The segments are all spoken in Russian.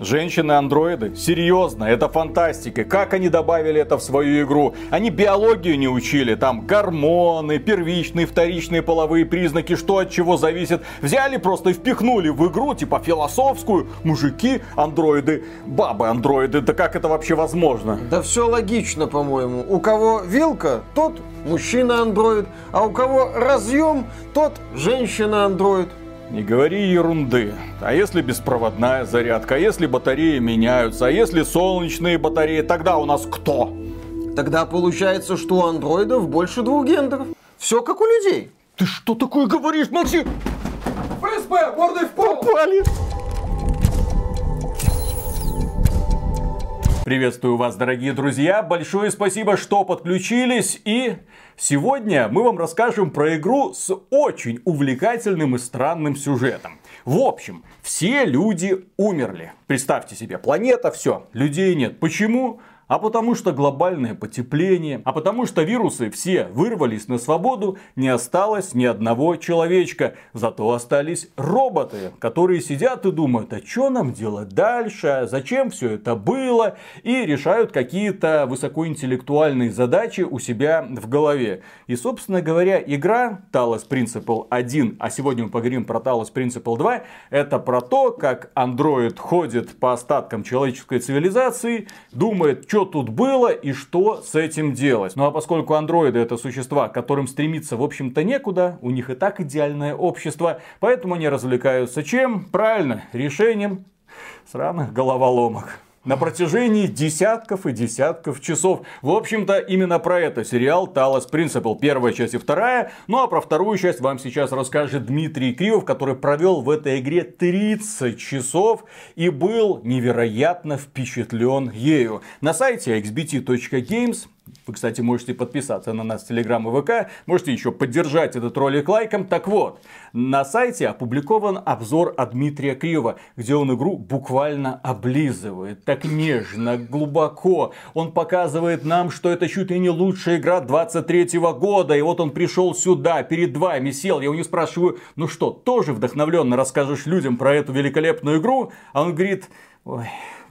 Женщины-андроиды? Серьезно, это фантастика. Как они добавили это в свою игру? Они биологию не учили, там гормоны, первичные, вторичные половые признаки, что от чего зависит. Взяли просто и впихнули в игру, типа философскую, мужики, андроиды, бабы андроиды. Да как это вообще возможно? Да все логично, по-моему. У кого вилка, тот мужчина-андроид, а у кого разъем, тот женщина-андроид. Не говори ерунды. А если беспроводная зарядка, а если батареи меняются, а если солнечные батареи, тогда у нас кто? Тогда получается, что у андроидов больше двух гендеров. Все как у людей. Ты что такое говоришь, Максим? ФСБ, мордой в пол! Попали! Приветствую вас, дорогие друзья. Большое спасибо, что подключились. И сегодня мы вам расскажем про игру с очень увлекательным и странным сюжетом. В общем, все люди умерли. Представьте себе, планета, все, людей нет. Почему? А потому что глобальное потепление, а потому что вирусы все вырвались на свободу, не осталось ни одного человечка. Зато остались роботы, которые сидят и думают, а что нам делать дальше, зачем все это было, и решают какие-то высокоинтеллектуальные задачи у себя в голове. И, собственно говоря, игра Talos Principle 1, а сегодня мы поговорим про Talos Principle 2, это про то, как андроид ходит по остаткам человеческой цивилизации, думает, что что тут было и что с этим делать. Ну а поскольку андроиды это существа, которым стремиться в общем-то некуда, у них и так идеальное общество, поэтому они развлекаются чем? Правильно, решением сраных головоломок на протяжении десятков и десятков часов. В общем-то, именно про это сериал Талос Принципл. Первая часть и вторая. Ну а про вторую часть вам сейчас расскажет Дмитрий Кривов, который провел в этой игре 30 часов и был невероятно впечатлен ею. На сайте xbt.games вы, кстати, можете подписаться на нас в Телеграм и ВК. Можете еще поддержать этот ролик лайком. Так вот, на сайте опубликован обзор от Дмитрия Криева, где он игру буквально облизывает. Так нежно, глубоко. Он показывает нам, что это чуть ли не лучшая игра 23 года. И вот он пришел сюда, перед вами сел. Я у него спрашиваю, ну что, тоже вдохновленно расскажешь людям про эту великолепную игру? А он говорит, ой,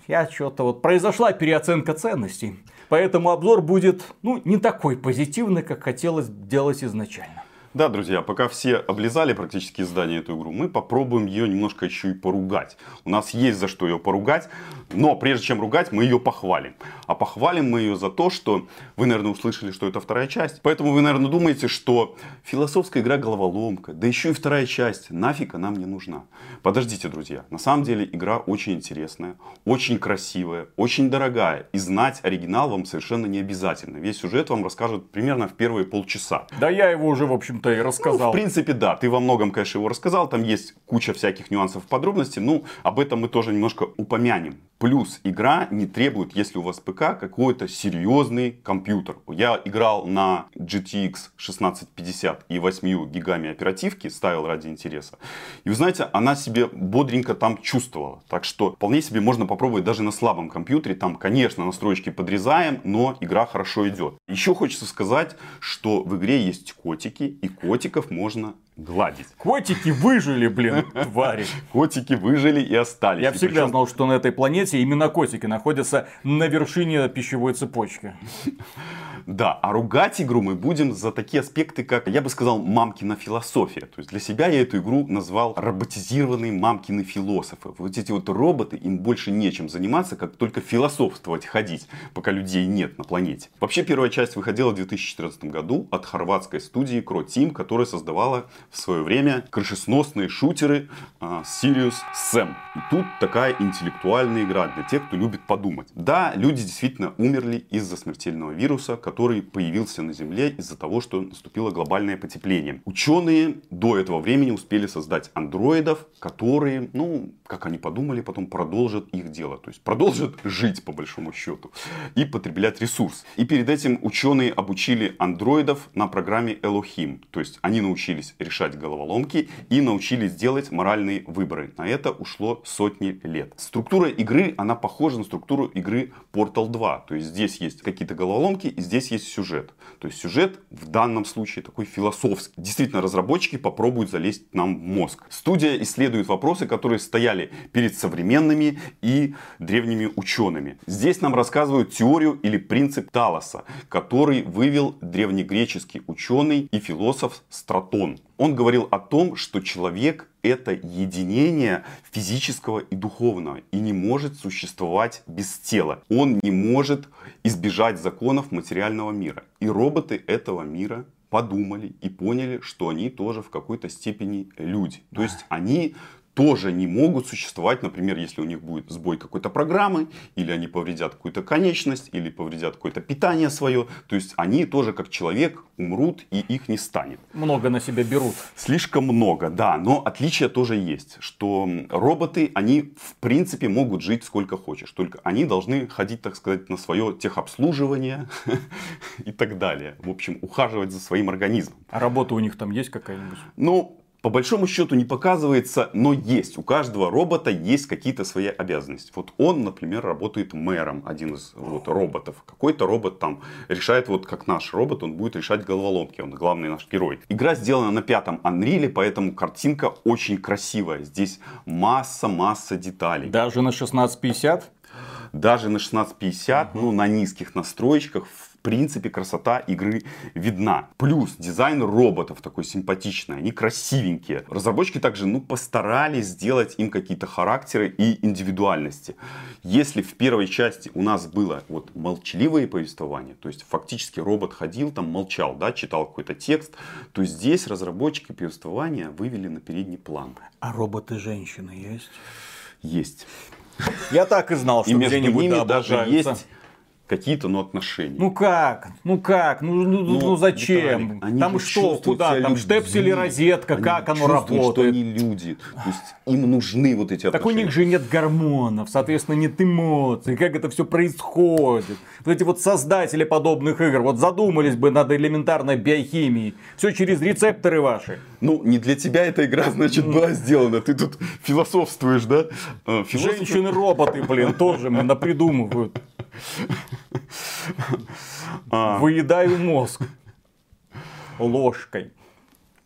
я что-то вот произошла переоценка ценностей. Поэтому обзор будет ну, не такой позитивный, как хотелось делать изначально. Да, друзья, пока все облизали практически издание эту игру, мы попробуем ее немножко еще и поругать. У нас есть за что ее поругать, но прежде чем ругать, мы ее похвалим. А похвалим мы ее за то, что вы, наверное, услышали, что это вторая часть. Поэтому вы, наверное, думаете, что философская игра головоломка, да еще и вторая часть, нафиг она мне нужна. Подождите, друзья, на самом деле игра очень интересная, очень красивая, очень дорогая. И знать оригинал вам совершенно не обязательно. Весь сюжет вам расскажут примерно в первые полчаса. Да я его уже, в общем общем-то, и рассказал. Ну, в принципе, да, ты во многом, конечно, его рассказал. Там есть куча всяких нюансов, подробностей. Ну, об этом мы тоже немножко упомянем. Плюс игра не требует, если у вас ПК, какой-то серьезный компьютер. Я играл на GTX 1650 и 8 гигами оперативки, ставил ради интереса. И вы знаете, она себе бодренько там чувствовала. Так что вполне себе можно попробовать даже на слабом компьютере. Там, конечно, настройки подрезаем, но игра хорошо идет. Еще хочется сказать, что в игре есть котики, и котиков можно гладить. Котики выжили, блин, твари. Котики выжили и остались. Я всегда знал, что на этой планете именно котики находятся на вершине пищевой цепочки. Да, а ругать игру мы будем за такие аспекты, как, я бы сказал, мамкина философия. То есть для себя я эту игру назвал роботизированные мамкины философы. Вот эти вот роботы, им больше нечем заниматься, как только философствовать, ходить, пока людей нет на планете. Вообще первая часть выходила в 2014 году от хорватской студии Team, которая создавала в свое время крышесносные шутеры uh, Sirius Sam. И тут такая интеллектуальная игра для тех, кто любит подумать. Да, люди действительно умерли из-за смертельного вируса, который появился на Земле из-за того, что наступило глобальное потепление. Ученые до этого времени успели создать андроидов, которые, ну, как они подумали, потом продолжат их дело. То есть продолжат жить по большому счету и потреблять ресурс. И перед этим ученые обучили андроидов на программе Elohim. То есть они научились решать решать головоломки и научились делать моральные выборы. На это ушло сотни лет. Структура игры, она похожа на структуру игры Portal 2. То есть здесь есть какие-то головоломки и здесь есть сюжет. То есть сюжет в данном случае такой философский. Действительно, разработчики попробуют залезть нам в мозг. Студия исследует вопросы, которые стояли перед современными и древними учеными. Здесь нам рассказывают теорию или принцип Талоса, который вывел древнегреческий ученый и философ Стратон. Он говорил о том, что человек это единение физического и духовного и не может существовать без тела. Он не может избежать законов материального мира. И роботы этого мира подумали и поняли, что они тоже в какой-то степени люди. То есть они тоже не могут существовать, например, если у них будет сбой какой-то программы, или они повредят какую-то конечность, или повредят какое-то питание свое. То есть они тоже как человек умрут и их не станет. Много на себя берут. Слишком много, да. Но отличие тоже есть, что роботы, они в принципе могут жить сколько хочешь. Только они должны ходить, так сказать, на свое техобслуживание и так далее. В общем, ухаживать за своим организмом. А работа у них там есть какая-нибудь? Ну, по большому счету не показывается, но есть. У каждого робота есть какие-то свои обязанности. Вот он, например, работает мэром, один из вот, роботов. Какой-то робот там решает, вот как наш робот, он будет решать головоломки. Он главный наш герой. Игра сделана на пятом Unreal, поэтому картинка очень красивая. Здесь масса-масса деталей. Даже на 1650? Даже на 1650, угу. ну на низких настройках, в принципе, красота игры видна. Плюс дизайн роботов такой симпатичный, они красивенькие. Разработчики также ну, постарались сделать им какие-то характеры и индивидуальности. Если в первой части у нас было вот молчаливое повествование, то есть фактически робот ходил там, молчал, да, читал какой-то текст, то здесь разработчики повествования вывели на передний план. А роботы-женщины есть? Есть. Я так и знал, что и между где-нибудь ними даже есть какие-то ну, отношения. Ну как? Ну как? Ну, ну, ну, ну зачем? Виталик, там что? Куда? Там штепсель или розетка? Они как оно работает? что они люди. То есть им нужны вот эти Так у отношения. них же нет гормонов, соответственно, нет эмоций. Как это все происходит? Вот эти вот создатели подобных игр, вот задумались бы над элементарной биохимией. Все через рецепторы ваши. Ну, не для тебя эта игра, значит, была сделана. Ты тут философствуешь, да? Э, философы- Женщины-роботы, блин, тоже мы напридумывают. А, Выедаю мозг ложкой.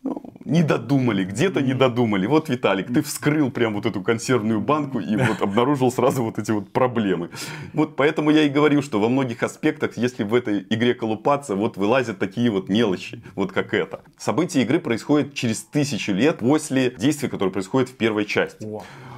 ну, не додумали, где-то не додумали. Вот, Виталик, ты вскрыл прям вот эту консервную банку и вот обнаружил сразу вот эти вот проблемы. Вот поэтому я и говорил, что во многих аспектах, если в этой игре колупаться, вот вылазят такие вот мелочи, вот как это. События игры происходят через тысячу лет после действий, которые происходят в первой части.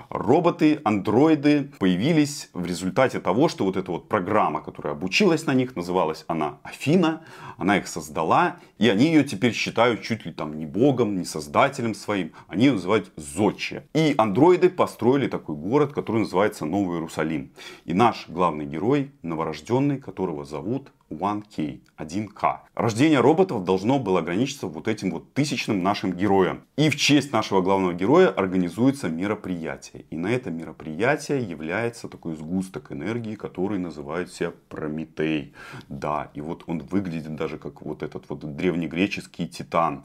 Роботы, андроиды появились в результате того, что вот эта вот программа, которая обучилась на них, называлась она Афина, она их создала, и они ее теперь считают чуть ли там не богом, не создателем своим, они ее называют Зодче. И андроиды построили такой город, который называется Новый Иерусалим. И наш главный герой, новорожденный, которого зовут 1K, 1К. Рождение роботов должно было ограничиться вот этим вот тысячным нашим героем. И в честь нашего главного героя организуется мероприятие. И на это мероприятие является такой сгусток энергии, который называют себя Прометей. Да, и вот он выглядит даже как вот этот вот древнегреческий титан.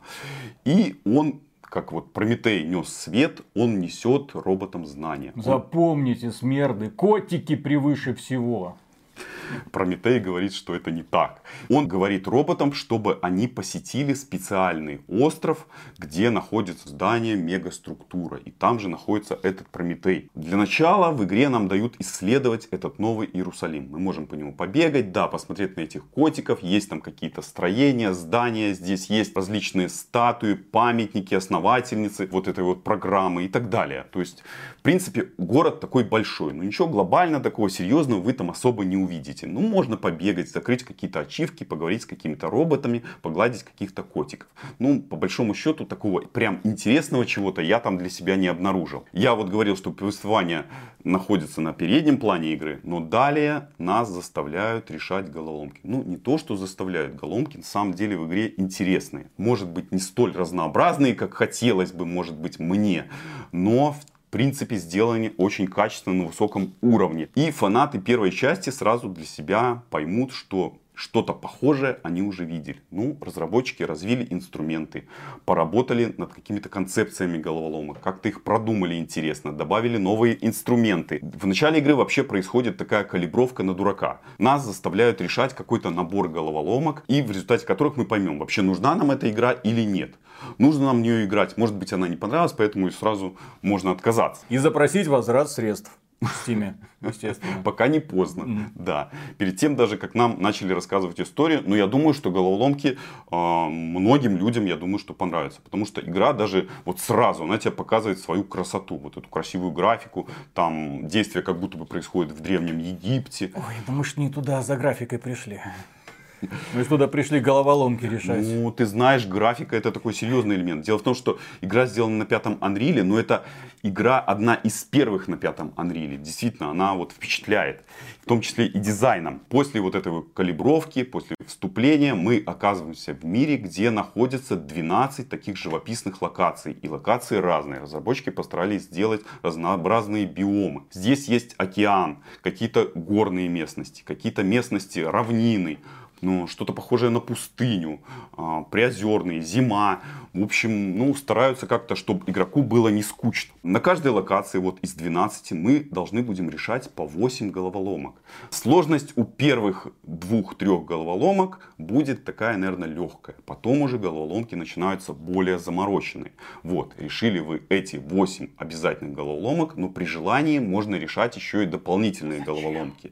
И он как вот Прометей нес свет, он несет роботам знания. Запомните, смерды, котики превыше всего. Прометей говорит, что это не так. Он говорит роботам, чтобы они посетили специальный остров, где находится здание мегаструктура. И там же находится этот Прометей. Для начала в игре нам дают исследовать этот новый Иерусалим. Мы можем по нему побегать, да, посмотреть на этих котиков. Есть там какие-то строения, здания. Здесь есть различные статуи, памятники, основательницы вот этой вот программы и так далее. То есть, в принципе, город такой большой. Но ничего глобально такого серьезного вы там особо не увидите. Ну, можно побегать, закрыть какие-то ачивки, поговорить с какими-то роботами, погладить каких-то котиков. Ну, по большому счету, такого прям интересного чего-то я там для себя не обнаружил. Я вот говорил, что повествование находится на переднем плане игры, но далее нас заставляют решать головоломки. Ну, не то, что заставляют, головоломки на самом деле в игре интересные. Может быть, не столь разнообразные, как хотелось бы, может быть, мне, но в принципе, сделаны очень качественно на высоком уровне. И фанаты первой части сразу для себя поймут, что что-то похожее они уже видели. Ну, разработчики развили инструменты, поработали над какими-то концепциями головоломок, как-то их продумали интересно, добавили новые инструменты. В начале игры вообще происходит такая калибровка на дурака. Нас заставляют решать какой-то набор головоломок, и в результате которых мы поймем, вообще нужна нам эта игра или нет. Нужно нам в нее играть. Может быть, она не понравилась, поэтому и сразу можно отказаться. И запросить возврат средств. В Стиме, естественно. Пока не поздно, mm-hmm. да. Перед тем даже, как нам начали рассказывать историю, но я думаю, что головоломки э, многим людям, я думаю, что понравятся. Потому что игра даже вот сразу, она тебе показывает свою красоту, вот эту красивую графику, там действие как будто бы происходит в Древнем Египте. Ой, мы ж не туда за графикой пришли. Мы туда пришли головоломки решать. Ну, ты знаешь, графика это такой серьезный элемент. Дело в том, что игра сделана на пятом Unreal, но это игра одна из первых на пятом Unreal. Действительно, она вот впечатляет. В том числе и дизайном. После вот этой калибровки, после вступления мы оказываемся в мире, где находится 12 таких живописных локаций. И локации разные. Разработчики постарались сделать разнообразные биомы. Здесь есть океан, какие-то горные местности, какие-то местности равнины, ну, что-то похожее на пустыню, а, приозерные, зима. В общем, ну, стараются как-то, чтобы игроку было не скучно. На каждой локации, вот из 12, мы должны будем решать по 8 головоломок. Сложность у первых двух-трех головоломок будет такая, наверное, легкая. Потом уже головоломки начинаются более замороченные. Вот, решили вы эти 8 обязательных головоломок, но при желании можно решать еще и дополнительные головоломки.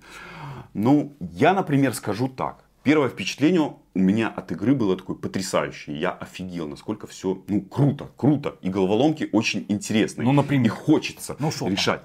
Ну, я, например, скажу так. Первое впечатление у меня от игры было такое потрясающее. Я офигел, насколько все ну, круто, круто. И головоломки очень интересные. Ну, например. И хочется ну, решать.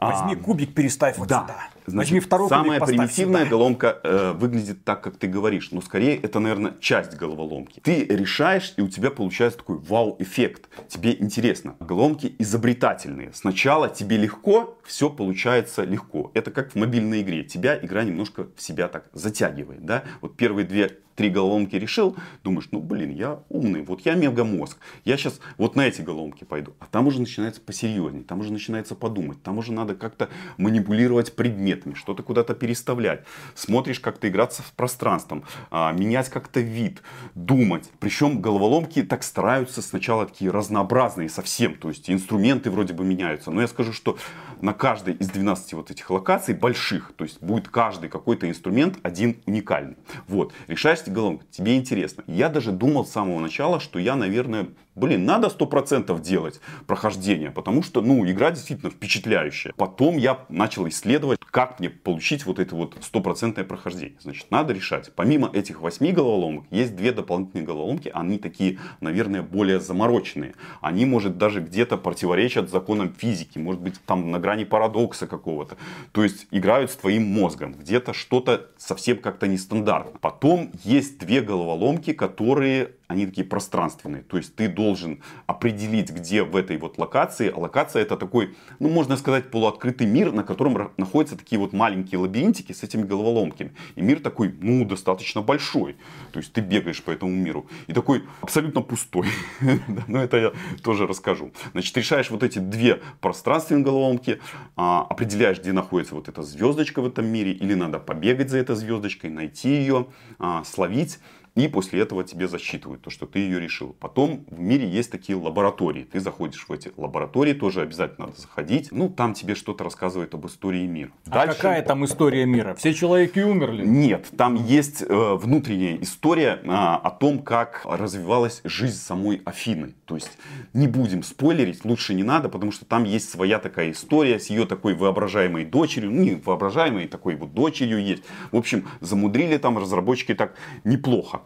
Возьми а, кубик, переставь вот да. сюда. Значит, Возьми второй самая примитивная сюда. головоломка э, выглядит так, как ты говоришь. Но скорее это, наверное, часть головоломки. Ты решаешь, и у тебя получается такой вау-эффект. Тебе интересно. Головоломки изобретательные. Сначала тебе легко, все получается легко. Это как в мобильной игре. Тебя игра немножко в себя так затягивает. Да? Вот первые две три головоломки решил, думаешь, ну блин, я умный, вот я мегамозг, я сейчас вот на эти головоломки пойду. А там уже начинается посерьезнее, там уже начинается подумать, там уже надо как-то манипулировать предметами, что-то куда-то переставлять. Смотришь, как-то играться с пространством, а, менять как-то вид, думать. Причем головоломки так стараются сначала такие разнообразные совсем, то есть инструменты вроде бы меняются. Но я скажу, что на каждой из 12 вот этих локаций больших, то есть будет каждый какой-то инструмент один уникальный. Вот, решаешь головоломку, тебе интересно. Я даже думал с самого начала, что я, наверное, блин, надо 100% делать прохождение, потому что, ну, игра действительно впечатляющая. Потом я начал исследовать, как мне получить вот это вот стопроцентное прохождение. Значит, надо решать. Помимо этих восьми головоломок, есть две дополнительные головоломки, они такие, наверное, более замороченные. Они, может, даже где-то противоречат законам физики, может быть, там на грани парадокса какого-то. То есть, играют с твоим мозгом, где-то что-то совсем как-то нестандартно. Потом есть две головоломки, которые они такие пространственные. То есть ты должен определить, где в этой вот локации. А локация это такой, ну можно сказать, полуоткрытый мир, на котором находятся такие вот маленькие лабиринтики с этими головоломками. И мир такой, ну, достаточно большой. То есть ты бегаешь по этому миру. И такой абсолютно пустой. Но это я тоже расскажу. Значит, решаешь вот эти две пространственные головоломки, а, определяешь, где находится вот эта звездочка в этом мире, или надо побегать за этой звездочкой, найти ее, а, словить. И после этого тебе засчитывают то, что ты ее решил. Потом в мире есть такие лаборатории. Ты заходишь в эти лаборатории, тоже обязательно надо заходить. Ну, там тебе что-то рассказывает об истории мира. А Дальше... какая там история мира? Все человеки умерли? Нет, там есть э, внутренняя история э, о том, как развивалась жизнь самой Афины. То есть не будем спойлерить, лучше не надо, потому что там есть своя такая история с ее такой воображаемой дочерью. Ну, не воображаемой, такой вот дочерью есть. В общем, замудрили там разработчики так неплохо.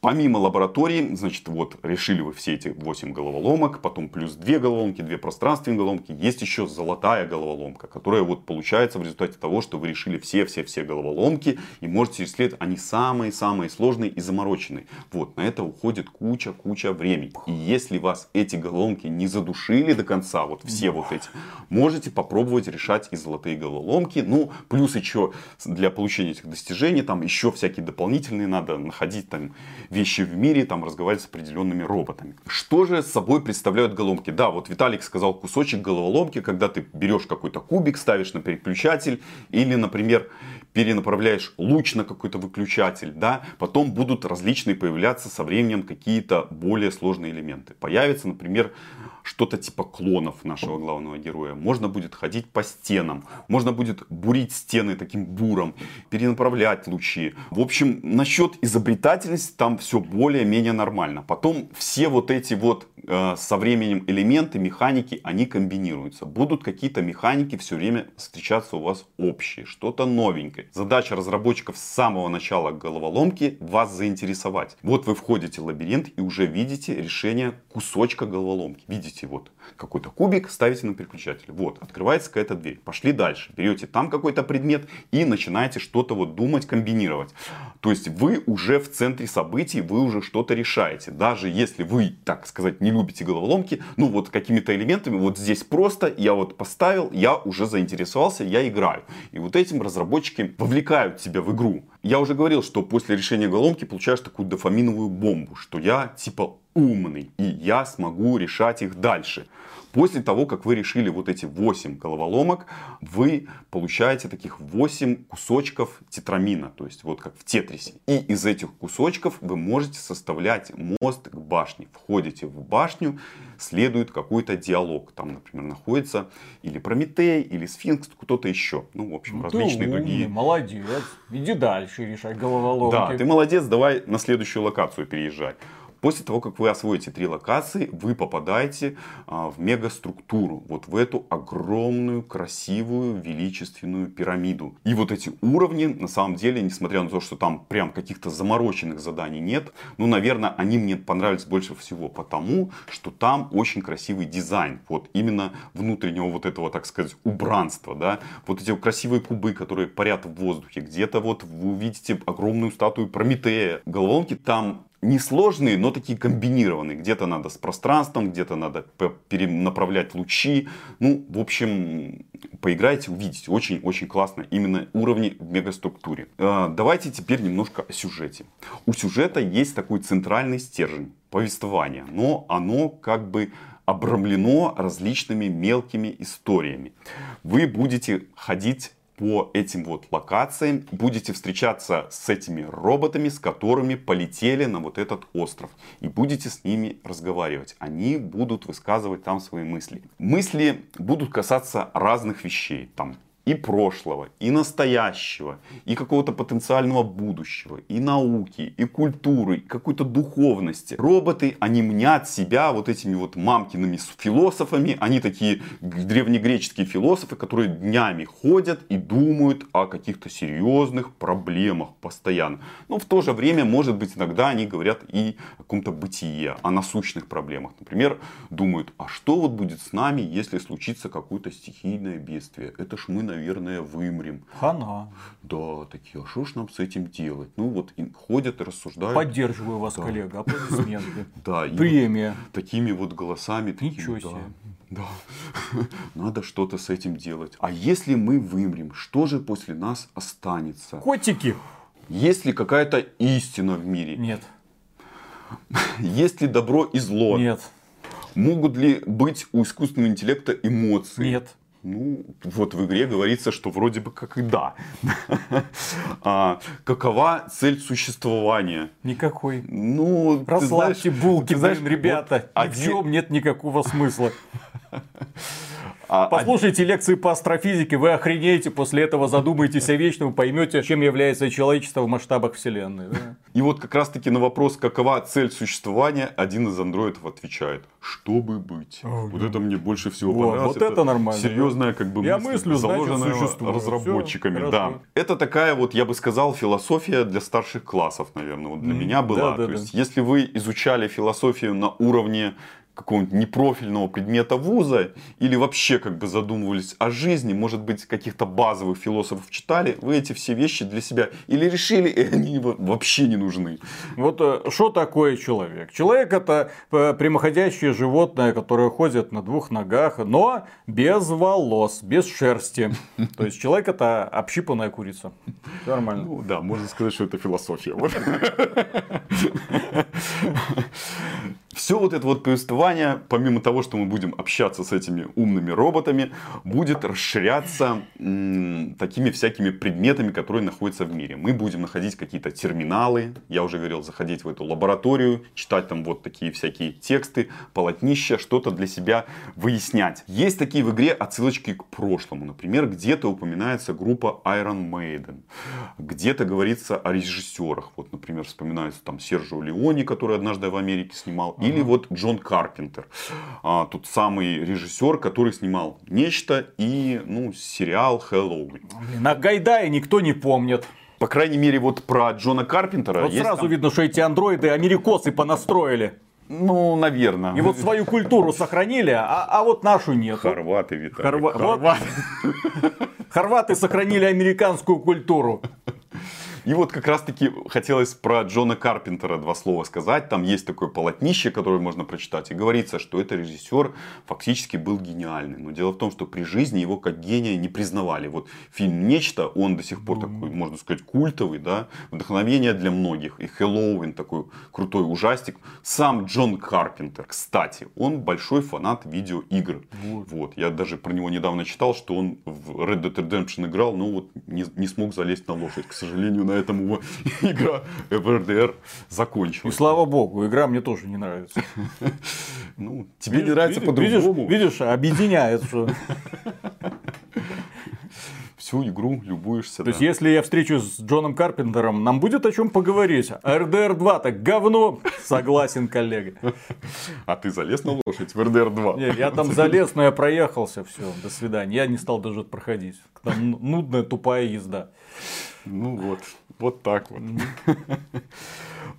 Помимо лаборатории, значит, вот решили вы все эти 8 головоломок, потом плюс 2 головоломки, 2 пространственные головоломки, есть еще золотая головоломка, которая вот получается в результате того, что вы решили все-все-все головоломки и можете исследовать, они самые-самые сложные и замороченные. Вот, на это уходит куча-куча времени. И если вас эти головоломки не задушили до конца, вот все вот эти, можете попробовать решать и золотые головоломки. Ну, плюс еще для получения этих достижений, там еще всякие дополнительные надо находить там вещи в мире, там разговаривать с определенными роботами. Что же собой представляют головоломки? Да, вот Виталик сказал кусочек головоломки, когда ты берешь какой-то кубик, ставишь на переключатель или, например, перенаправляешь луч на какой-то выключатель, да, потом будут различные появляться со временем какие-то более сложные элементы. Появится, например, что-то типа клонов нашего главного героя. Можно будет ходить по стенам, можно будет бурить стены таким буром, перенаправлять лучи. В общем, насчет изобретательности там все более-менее нормально. Потом все вот эти вот э, со временем элементы, механики, они комбинируются. Будут какие-то механики все время встречаться у вас общие, что-то новенькое. Задача разработчиков с самого начала головоломки вас заинтересовать. Вот вы входите в лабиринт и уже видите решение кусочка головоломки. Видите вот какой-то кубик, ставите на переключатель. Вот, открывается какая-то дверь. Пошли дальше. Берете там какой-то предмет и начинаете что-то вот думать, комбинировать. То есть вы уже в центре событий, вы уже что-то решаете. Даже если вы, так сказать, не любите головоломки, ну вот какими-то элементами, вот здесь просто, я вот поставил, я уже заинтересовался, я играю. И вот этим разработчики вовлекают тебя в игру. Я уже говорил, что после решения головоломки получаешь такую дофаминовую бомбу, что я типа умный, и я смогу решать их дальше. После того, как вы решили вот эти 8 головоломок, вы получаете таких 8 кусочков тетрамина, то есть вот как в тетрисе. И из этих кусочков вы можете составлять мост к башне. Входите в башню, следует какой-то диалог. Там, например, находится или Прометей, или Сфинкс, кто-то еще. Ну, в общем, Ну, различные ты умный, другие. молодец. Иди дальше решай головоломки. Да, ты молодец, давай на следующую локацию переезжай. После того, как вы освоите три локации, вы попадаете а, в мегаструктуру, вот в эту огромную, красивую, величественную пирамиду. И вот эти уровни, на самом деле, несмотря на то, что там прям каких-то замороченных заданий нет, ну, наверное, они мне понравились больше всего потому, что там очень красивый дизайн, вот именно внутреннего вот этого, так сказать, убранства, да, вот эти красивые кубы, которые парят в воздухе, где-то вот вы увидите огромную статую Прометея. Головоломки там несложные, но такие комбинированные. Где-то надо с пространством, где-то надо перенаправлять лучи. Ну, в общем, поиграйте, увидите. Очень-очень классно. Именно уровни в мегаструктуре. Э, Давайте теперь немножко о сюжете. У сюжета есть такой центральный стержень повествования, но оно как бы обрамлено различными мелкими историями. Вы будете ходить по этим вот локациям, будете встречаться с этими роботами, с которыми полетели на вот этот остров. И будете с ними разговаривать. Они будут высказывать там свои мысли. Мысли будут касаться разных вещей. Там и прошлого, и настоящего, и какого-то потенциального будущего, и науки, и культуры, и какой-то духовности. Роботы, они мнят себя вот этими вот мамкиными философами. Они такие древнегреческие философы, которые днями ходят и думают о каких-то серьезных проблемах постоянно. Но в то же время, может быть, иногда они говорят и о каком-то бытие, о насущных проблемах. Например, думают, а что вот будет с нами, если случится какое-то стихийное бедствие? Это ж мы, наверное, вымрем. Хана. Да, такие, а что ж нам с этим делать? Ну вот ходят и рассуждают. Поддерживаю вас, коллега. Аплодисменты. Да, Премия. такими вот голосами. Ничего да, себе. Да, надо что-то с этим делать. А если мы вымрем, что же после нас останется? Котики. Есть ли какая-то истина в мире? Нет. Есть ли добро и зло? Нет. Могут ли быть у искусственного интеллекта эмоции? Нет. Ну, вот в игре говорится, что вроде бы как и да. А, Какова цель существования? Никакой. Ну, Расслабьте знаешь- булки, ты знаешь, блин, ребята. вот один- чем нет никакого смысла. А, Послушайте лекции по астрофизике, вы охренеете, после этого задумаетесь о вечном, поймете, чем является человечество в масштабах Вселенной. да. И вот как раз таки на вопрос, какова цель существования, один из андроидов отвечает, чтобы быть. Вот это мне больше всего Вот, понравилось. вот это нормально, Серьезная как бы Я мысль, мыслю, заложенная разработчиками. Да. Это такая вот, я бы сказал, философия для старших классов, наверное. Вот для меня была. да, да, То да. есть, если вы изучали философию на уровне какого-нибудь непрофильного предмета вуза или вообще как бы задумывались о жизни, может быть, каких-то базовых философов читали, вы эти все вещи для себя или решили, и они вообще не нужны. Вот э, что такое человек? Человек это э, прямоходящее животное, которое ходит на двух ногах, но без волос, без шерсти. То есть человек это общипанная курица. Нормально. Ну да, можно сказать, что это философия. Все вот это вот повествование, помимо того, что мы будем общаться с этими умными роботами, будет расширяться м, такими всякими предметами, которые находятся в мире. Мы будем находить какие-то терминалы, я уже говорил, заходить в эту лабораторию, читать там вот такие всякие тексты, полотнища, что-то для себя выяснять. Есть такие в игре отсылочки к прошлому. Например, где-то упоминается группа Iron Maiden, где-то говорится о режиссерах. Вот, например, вспоминается там Сержио Леони, который однажды в Америке снимал, или вот Джон Карпентер, а, тот самый режиссер, который снимал нечто и ну, сериал Хэллоуин. Блин, а Гайдая никто не помнит. По крайней мере, вот про Джона Карпентера. Вот сразу там- видно, что эти андроиды америкосы понастроили. Ну, наверное. И вот свою культуру сохранили, а, а вот нашу нет. Хорваты, Виталий. Хорва- Хорваты. Хорваты сохранили американскую культуру. И вот как раз таки хотелось про Джона Карпентера два слова сказать. Там есть такое полотнище, которое можно прочитать. И говорится, что это режиссер фактически был гениальный. Но дело в том, что при жизни его как гения не признавали. Вот фильм «Нечто», он до сих пор такой, можно сказать, культовый, да, вдохновение для многих. И «Хэллоуин» такой крутой ужастик. Сам Джон Карпентер, кстати, он большой фанат видеоигр. Вот. Я даже про него недавно читал, что он в Red Dead Redemption играл, но вот не, не смог залезть на лошадь. К сожалению, на этом его игра РДР И закончилась. слава богу, игра мне тоже не нравится. Ну, тебе не нравится по-другому. Видишь, объединяет. Что... Всю игру любуешься. То есть, если я встречусь с Джоном Карпентером, нам будет о чем поговорить. А РДР 2 так говно. Согласен, коллега. А ты залез на лошадь в РДР 2? Не, я там залез, но я проехался. Все, до свидания. Я не стал даже проходить. Там ну- нудная, тупая езда. Ну вот, вот так вот.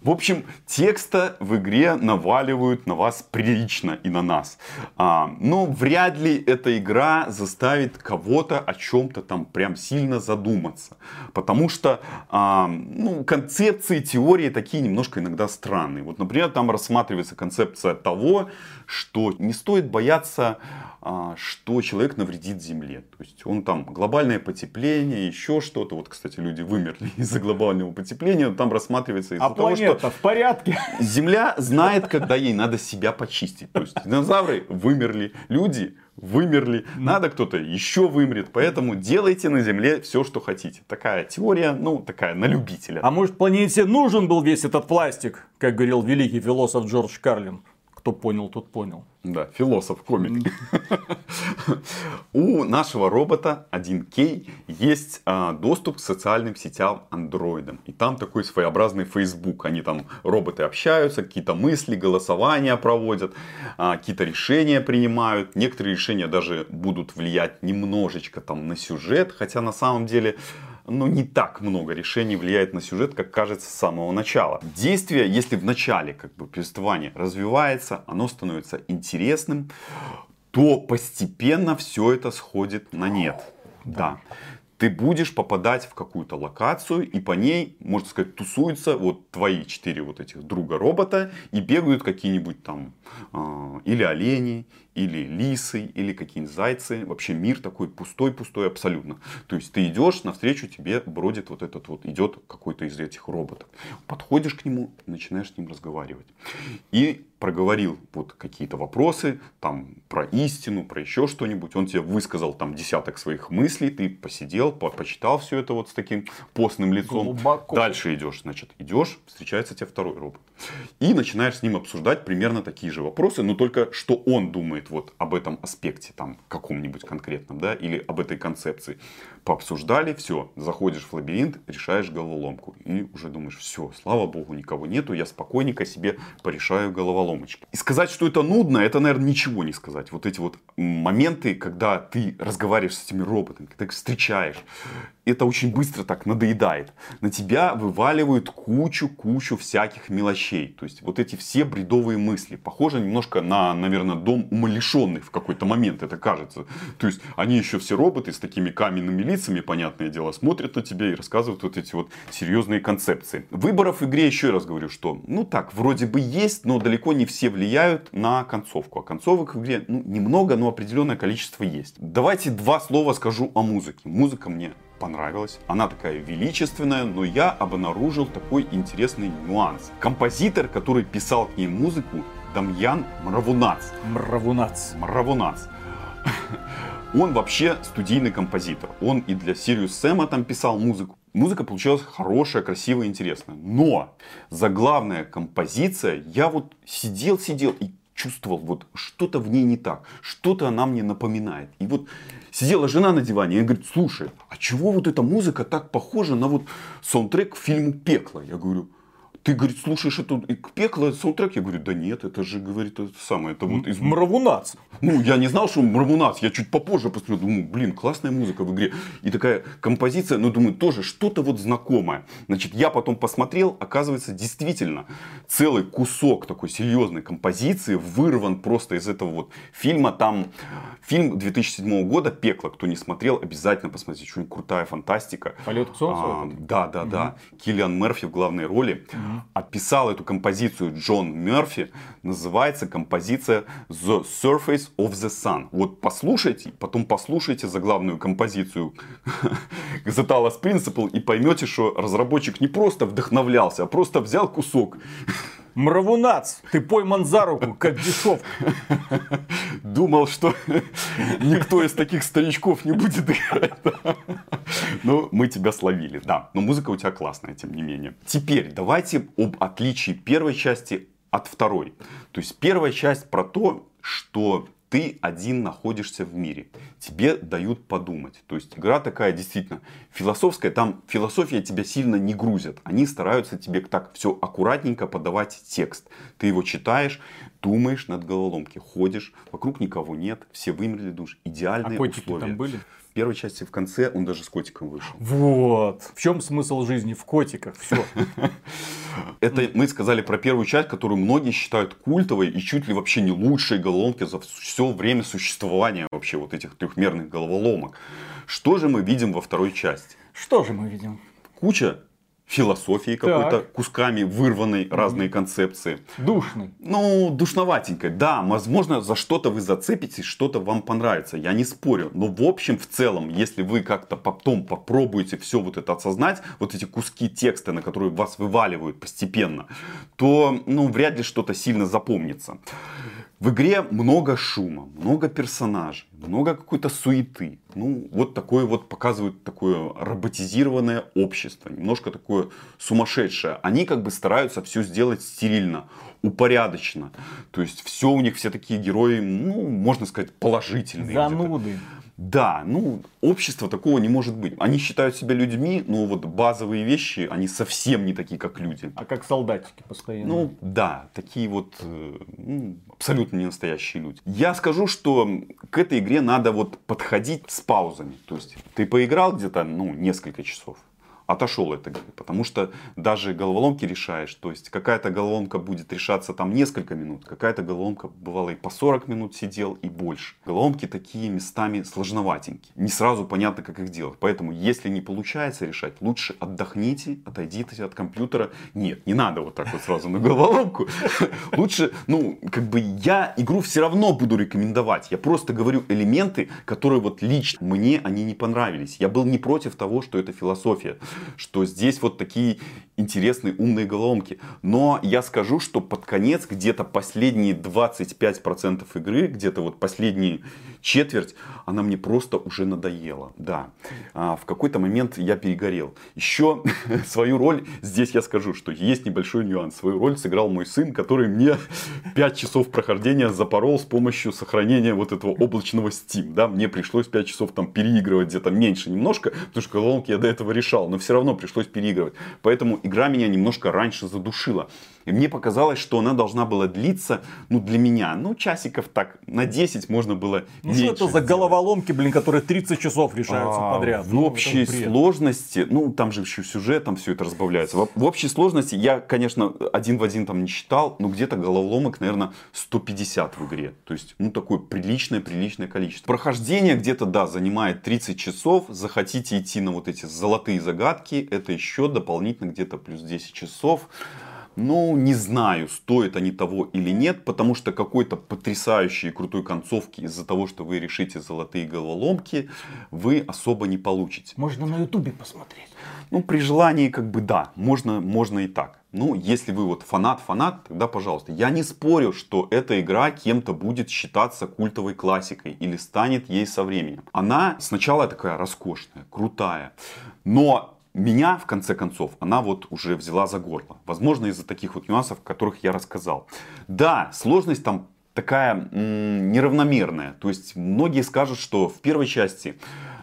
В общем, текста в игре наваливают на вас прилично и на нас. А, но вряд ли эта игра заставит кого-то о чем-то там прям сильно задуматься. Потому что а, ну, концепции, теории такие немножко иногда странные. Вот, например, там рассматривается концепция того, что не стоит бояться, а, что человек навредит Земле. То есть он там глобальное потепление, еще что-то. Вот, кстати, люди вымерли из-за глобального потепления. Там рассматривается из-за А того, что планета в порядке? Земля знает, когда ей надо себя почистить. То есть динозавры вымерли, люди вымерли, надо кто-то еще вымрет. Поэтому делайте на Земле все, что хотите. Такая теория, ну, такая на любителя. А может планете нужен был весь этот пластик, как говорил великий философ Джордж Карлин? Кто понял, тот понял. Да, философ, комик. У нашего робота 1К есть а, доступ к социальным сетям андроидам. И там такой своеобразный Facebook. Они там, роботы общаются, какие-то мысли, голосования проводят, а, какие-то решения принимают. Некоторые решения даже будут влиять немножечко там на сюжет. Хотя на самом деле ну, не так много решений влияет на сюжет, как кажется с самого начала. Действие, если в начале как бы повествование развивается, оно становится интересным, то постепенно все это сходит на нет. Да. Ты будешь попадать в какую-то локацию, и по ней, можно сказать, тусуются вот твои четыре вот этих друга робота, и бегают какие-нибудь там а, или олени, или лисы, или какие-нибудь зайцы. Вообще мир такой пустой-пустой абсолютно. То есть ты идешь, навстречу тебе бродит вот этот вот, идет какой-то из этих роботов. Подходишь к нему, начинаешь с ним разговаривать. И проговорил вот какие-то вопросы, там, про истину, про еще что-нибудь. Он тебе высказал там десяток своих мыслей, ты посидел, по- почитал все это вот с таким постным лицом. Глубоко. Дальше идешь, значит, идешь, встречается тебе второй робот. И начинаешь с ним обсуждать примерно такие же вопросы, но только что он думает вот об этом аспекте, там, каком-нибудь конкретном, да, или об этой концепции. Пообсуждали, все, заходишь в лабиринт, решаешь головоломку. И уже думаешь, все, слава богу, никого нету, я спокойненько себе порешаю головоломочки. И сказать, что это нудно, это, наверное, ничего не сказать. Вот эти вот моменты, когда ты разговариваешь с этими роботами, когда их встречаешь, это очень быстро так надоедает. На тебя вываливают кучу-кучу всяких мелочей. То есть вот эти все бредовые мысли. Похоже немножко на, наверное, дом умалишенных в какой-то момент, это кажется. То есть они еще все роботы с такими каменными лицами, понятное дело, смотрят на тебя и рассказывают вот эти вот серьезные концепции. Выборов в игре еще раз говорю, что ну так, вроде бы есть, но далеко не все влияют на концовку. А концовок в игре ну, немного, но определенное количество есть. Давайте два слова скажу о музыке. Музыка мне понравилась. Она такая величественная, но я обнаружил такой интересный нюанс. Композитор, который писал к ней музыку, Дамьян Мравунац. Мравунац. Мравунац. Он вообще студийный композитор. Он и для Сириус Сэма там писал музыку. Музыка получилась хорошая, красивая, интересная. Но заглавная композиция, я вот сидел-сидел и чувствовал, вот что-то в ней не так, что-то она мне напоминает. И вот сидела жена на диване и говорит, слушай, а чего вот эта музыка так похожа на вот саундтрек к фильму «Пекло»? Я говорю, ты, говорит, слушаешь эту пекло, саундтрек? Я говорю, да нет, это же, говорит, это самое, это вот из... Мравунац. Ну, я не знал, что Мравунац, я чуть попозже посмотрел, думаю, блин, классная музыка в игре. И такая композиция, ну, думаю, тоже что-то вот знакомое. Значит, я потом посмотрел, оказывается, действительно, целый кусок такой серьезной композиции вырван просто из этого вот фильма. Там фильм 2007 года «Пекло», кто не смотрел, обязательно посмотрите, очень крутая фантастика. Полет к солнцу? А, да, да, угу. да. Киллиан Мерфи в главной роли. Угу описал эту композицию Джон Мерфи. Называется композиция The Surface of the Sun. Вот послушайте, потом послушайте заглавную композицию The Talos Principle и поймете, что разработчик не просто вдохновлялся, а просто взял кусок Мравунац, ты пойман за руку, как дешевка. Думал, что никто из таких старичков не будет играть. Ну, мы тебя словили, да. Но музыка у тебя классная, тем не менее. Теперь давайте об отличии первой части от второй. То есть первая часть про то, что ты один находишься в мире. Тебе дают подумать. То есть игра такая действительно философская. Там философия тебя сильно не грузят. Они стараются тебе так все аккуратненько подавать текст. Ты его читаешь, думаешь над головоломки, ходишь, вокруг никого нет, все вымерли, душ. Идеальные а условия. там были? В первой части в конце он даже с котиком вышел. Вот. В чем смысл жизни? В котиках. Все. Это мы сказали про первую часть, которую многие считают культовой и чуть ли вообще не лучшей головоломки за все время существования вообще вот этих трехмерных головоломок. Что же мы видим во второй части? Что же мы видим? Куча философии какой-то, кусками вырванной разные концепции. Душный. Ну, душноватенькой. Да, возможно, за что-то вы зацепитесь, что-то вам понравится. Я не спорю. Но в общем, в целом, если вы как-то потом попробуете все вот это осознать, вот эти куски текста, на которые вас вываливают постепенно, то, ну, вряд ли что-то сильно запомнится. В игре много шума, много персонажей, много какой-то суеты. Ну, вот такое вот показывают такое роботизированное общество, немножко такое сумасшедшее. Они как бы стараются все сделать стерильно, упорядоченно. То есть все у них, все такие герои, ну, можно сказать, положительные. Зануды. Да, ну, общество такого не может быть. Они считают себя людьми, но вот базовые вещи, они совсем не такие, как люди. А как солдатики постоянно. Ну, да, такие вот э, ну, абсолютно не настоящие люди. Я скажу, что к этой игре надо вот подходить с паузами. То есть, ты поиграл где-то, ну, несколько часов отошел от игры. Потому что даже головоломки решаешь. То есть какая-то головоломка будет решаться там несколько минут. Какая-то головоломка бывало и по 40 минут сидел и больше. Головоломки такие местами сложноватенькие. Не сразу понятно, как их делать. Поэтому, если не получается решать, лучше отдохните, отойдите от компьютера. Нет, не надо вот так вот сразу на головоломку. Лучше, ну, как бы я игру все равно буду рекомендовать. Я просто говорю элементы, которые вот лично мне они не понравились. Я был не против того, что это философия что здесь вот такие интересные умные головоломки. Но я скажу, что под конец где-то последние 25% игры, где-то вот последние четверть, она мне просто уже надоела. Да, а, в какой-то момент я перегорел. Еще свою роль, здесь я скажу, что есть небольшой нюанс. Свою роль сыграл мой сын, который мне 5 часов прохождения запорол с помощью сохранения вот этого облачного Steam. Да, мне пришлось 5 часов там переигрывать где-то меньше немножко, потому что головоломки я до этого решал, но все равно пришлось переигрывать. Поэтому игра меня немножко раньше задушила. И мне показалось, что она должна была длиться, ну, для меня, ну, часиков так, на 10 можно было Ну, что это за головоломки, блин, которые 30 часов решаются а, подряд? В Ну, общей сложности, ну там же еще сюжет, там все это разбавляется. В, в общей сложности я, конечно, один в один там не считал, но где-то головоломок, наверное, 150 в игре. То есть, ну такое приличное, приличное количество. Прохождение где-то, да, занимает 30 часов. Захотите идти на вот эти золотые загадки, это еще дополнительно где-то плюс 10 часов. Ну, не знаю, стоят они того или нет, потому что какой-то потрясающей крутой концовки из-за того, что вы решите золотые головоломки, вы особо не получите. Можно на ютубе посмотреть. Ну, при желании, как бы, да, можно, можно и так. Ну, если вы вот фанат-фанат, тогда пожалуйста. Я не спорю, что эта игра кем-то будет считаться культовой классикой или станет ей со временем. Она сначала такая роскошная, крутая, но меня, в конце концов, она вот уже взяла за горло. Возможно, из-за таких вот нюансов, которых я рассказал. Да, сложность там такая м, неравномерная. То есть, многие скажут, что в первой части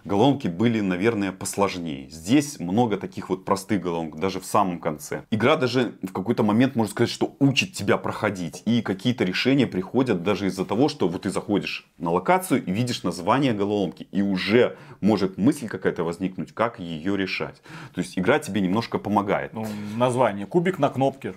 головоломки были, наверное, посложнее. Здесь много таких вот простых головоломок, даже в самом конце. Игра даже в какой-то момент, можно сказать, что учит тебя проходить. И какие-то решения приходят даже из-за того, что вот ты заходишь на локацию и видишь название головоломки. И уже может мысль какая-то возникнуть, как ее решать. То есть игра тебе немножко помогает. Ну, название. Кубик на кнопке.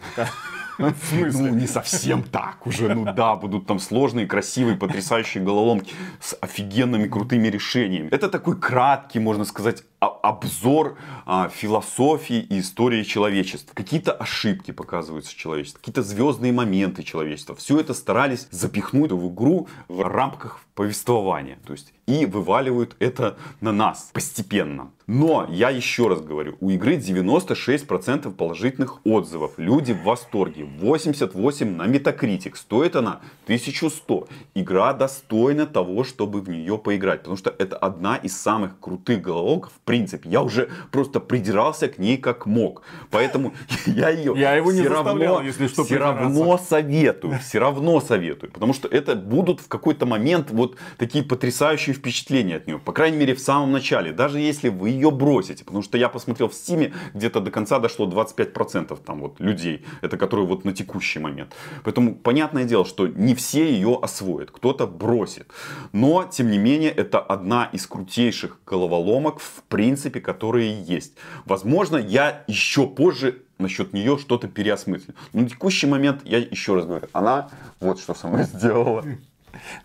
Ну, не совсем так уже. Ну да, будут там сложные, красивые, потрясающие головоломки с офигенными, крутыми решениями. Это такой краткий, можно сказать, обзор а, философии и истории человечества. Какие-то ошибки показываются человечества, какие-то звездные моменты человечества. Все это старались запихнуть в игру в рамках повествования. То есть и вываливают это на нас постепенно. Но я еще раз говорю, у игры 96% положительных отзывов. Люди в восторге. 88 на Metacritic. Стоит она 1100. Игра достойна того, чтобы в нее поиграть. Потому что это одна из самых крутых головоломок в принципе. Я уже просто придирался к ней как мог. Поэтому я ее Я его не все равно, если что, все равно советую. Все равно советую. Потому что это будут в какой-то момент вот такие потрясающие впечатления от нее. По крайней мере, в самом начале. Даже если вы ее бросите. Потому что я посмотрел в Стиме, где-то до конца дошло 25% там вот людей. Это которые вот на текущий момент. Поэтому понятное дело, что не все ее освоят. Кто-то бросит. Но, тем не менее, это одна из крутейших головоломок, в принципе, которые есть. Возможно, я еще позже насчет нее что-то переосмыслю. Но на текущий момент, я еще раз говорю, она вот что со мной сделала.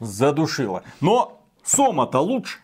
Задушила. Но Сома-то лучше.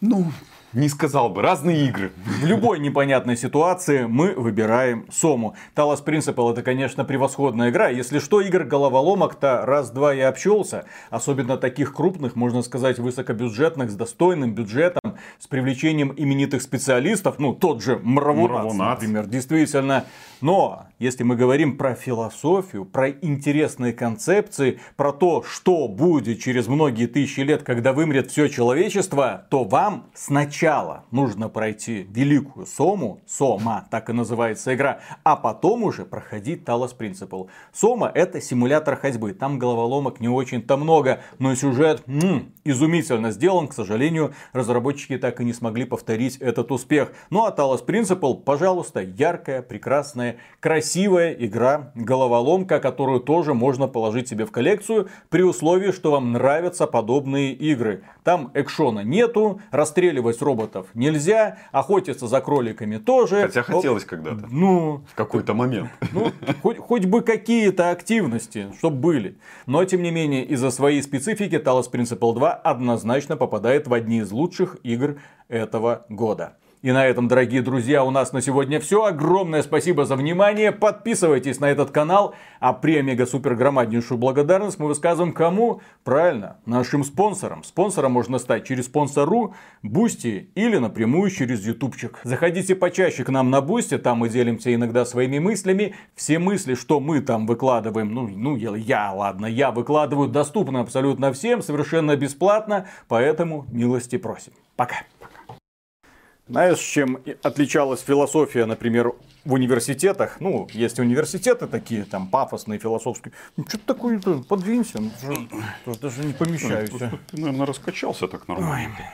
Ну, не сказал бы, разные игры. В любой непонятной ситуации мы выбираем Сому. Талос Принципал это, конечно, превосходная игра. Если что, игр головоломок-то раз-два и обчелся. Особенно таких крупных, можно сказать, высокобюджетных, с достойным бюджетом, с привлечением именитых специалистов. Ну, тот же Мравунац, Мравунац. например. Действительно. Но, если мы говорим про философию, про интересные концепции, про то, что будет через многие тысячи лет, когда вымрет все человечество, то вам сначала нужно пройти великую Сому, Сома, так и называется игра, а потом уже проходить Талос Принципал. Сома это симулятор ходьбы, там головоломок не очень-то много, но сюжет м, изумительно сделан, к сожалению, разработчики так и не смогли повторить этот успех. Ну а Талос Принципал, пожалуйста, яркая, прекрасная, красивая игра, головоломка, которую тоже можно положить себе в коллекцию, при условии, что вам нравятся подобные игры. Там экшона нету, расстреливать роботов нельзя, охотиться за кроликами тоже. Хотя хотелось когда-то. Ну, В какой-то момент. ну, хоть, хоть бы какие-то активности, чтобы были. Но, тем не менее, из-за своей специфики Talos Principle 2 однозначно попадает в одни из лучших игр этого года. И на этом, дорогие друзья, у нас на сегодня все. Огромное спасибо за внимание. Подписывайтесь на этот канал. А премега супер громаднейшую благодарность мы высказываем кому? Правильно, нашим спонсорам. Спонсором можно стать через спонсору, Boosty или напрямую через ютубчик. Заходите почаще к нам на Boosty, там мы делимся иногда своими мыслями. Все мысли, что мы там выкладываем, ну, ну я, я, ладно, я выкладываю, доступно абсолютно всем, совершенно бесплатно. Поэтому милости просим. Пока. Знаешь, чем отличалась философия, например, в университетах? Ну, есть университеты такие, там, пафосные, философские. Ну, что-то такое-то, подвинься, ну, что, даже не помещаюсь. Ты, наверное, раскачался так нормально. Ой.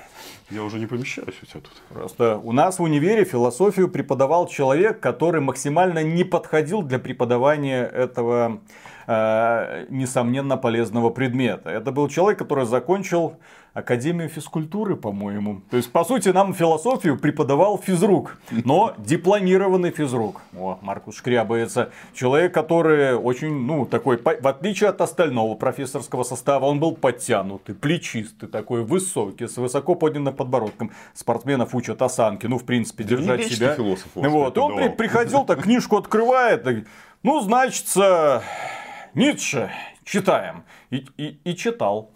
Я уже не помещаюсь у тебя тут. Просто у нас в универе философию преподавал человек, который максимально не подходил для преподавания этого э, несомненно полезного предмета. Это был человек, который закончил Академию физкультуры, по-моему. То есть, по сути, нам философию преподавал физрук, но дипломированный физрук. О, Маркус шкрябается. Человек, который очень, ну, такой, в отличие от остального профессорского состава, он был подтянутый, плечистый, такой высокий, с высоко поднятым подбородком. Спортсменов учат осанки, ну, в принципе, держать себя. Философ, вот, и он при, приходил, так книжку открывает, так, ну, значит, Ницше читаем. И, и, и читал.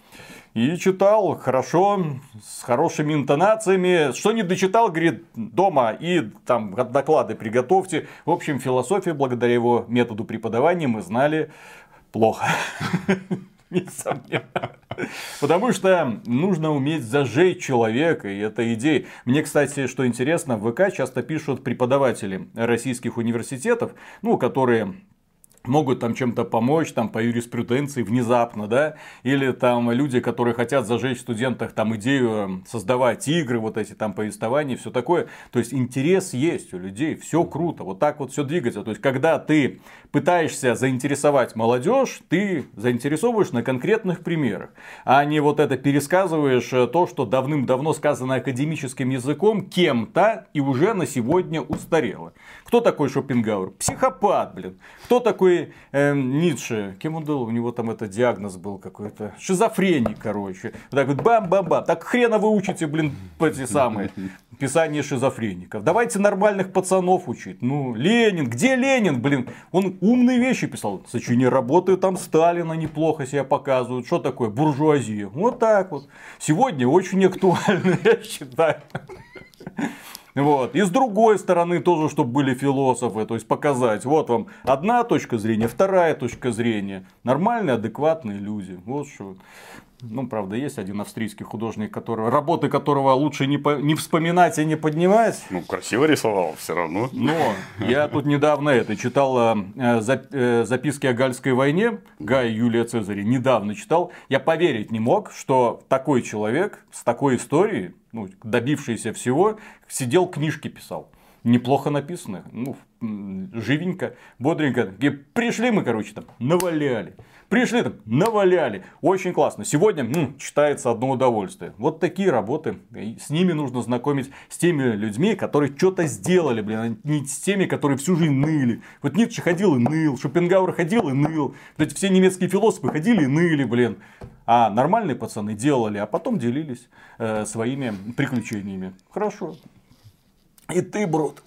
И читал хорошо, с хорошими интонациями. Что не дочитал, говорит, дома и там доклады приготовьте. В общем, философию благодаря его методу преподавания мы знали плохо. Несомненно. Потому что нужно уметь зажечь человека, и это идея. Мне, кстати, что интересно, в ВК часто пишут преподаватели российских университетов, ну, которые могут там чем-то помочь, там по юриспруденции внезапно, да, или там люди, которые хотят зажечь в студентах там идею эм, создавать игры, вот эти там повествования, все такое. То есть интерес есть у людей, все круто, вот так вот все двигается. То есть когда ты пытаешься заинтересовать молодежь, ты заинтересовываешь на конкретных примерах, а не вот это пересказываешь э, то, что давным-давно сказано академическим языком кем-то и уже на сегодня устарело. Кто такой Шопенгауэр? Психопат, блин. Кто такой э, Ницше? Кем он был? У него там это диагноз был какой-то. Шизофреник, короче. Так вот бам-бам-бам. Так хрена вы учите, блин, эти самые писание шизофреников. Давайте нормальных пацанов учить. Ну, Ленин, где Ленин, блин? Он умные вещи писал. Сочинение работы там Сталина неплохо себя показывают. Что такое буржуазия? Вот так вот. Сегодня очень актуально, я считаю. Вот. И с другой стороны тоже, чтобы были философы, то есть показать, вот вам одна точка зрения, вторая точка зрения. Нормальные, адекватные люди. Вот что. Ну, правда, есть один австрийский художник, который, работы которого лучше не, по, не вспоминать и не поднимать. Ну, красиво рисовал все равно. Но я тут недавно это читал э, зап, э, записки о Гальской войне Гая Юлия Цезаря. Недавно читал. Я поверить не мог, что такой человек с такой историей, ну, добившийся всего, сидел книжки писал неплохо написаны, ну, живенько, бодренько. И пришли мы, короче, там, наваляли. Пришли там, наваляли. Очень классно. Сегодня м, читается одно удовольствие. Вот такие работы. И с ними нужно знакомить с теми людьми, которые что-то сделали, блин, а не с теми, которые всю жизнь ныли. Вот Ницше ходил и ныл, Шопенгауэр ходил и ныл. Вот все немецкие философы ходили и ныли, блин. А нормальные пацаны делали, а потом делились э, своими приключениями. Хорошо. И ты, Брут.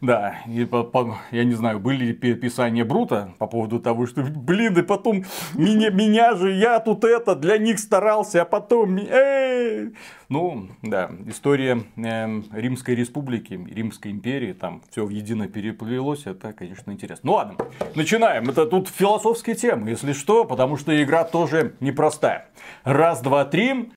Да, и по, по, я не знаю, были ли писания Брута по поводу того, что, блин, и потом меня, меня же, я тут это, для них старался, а потом... Эй! Ну, да, история э, Римской Республики, Римской империи, там все едино переплелось, это, конечно, интересно. Ну ладно, начинаем. Это тут философские темы, если что, потому что игра тоже непростая. Раз, два, три,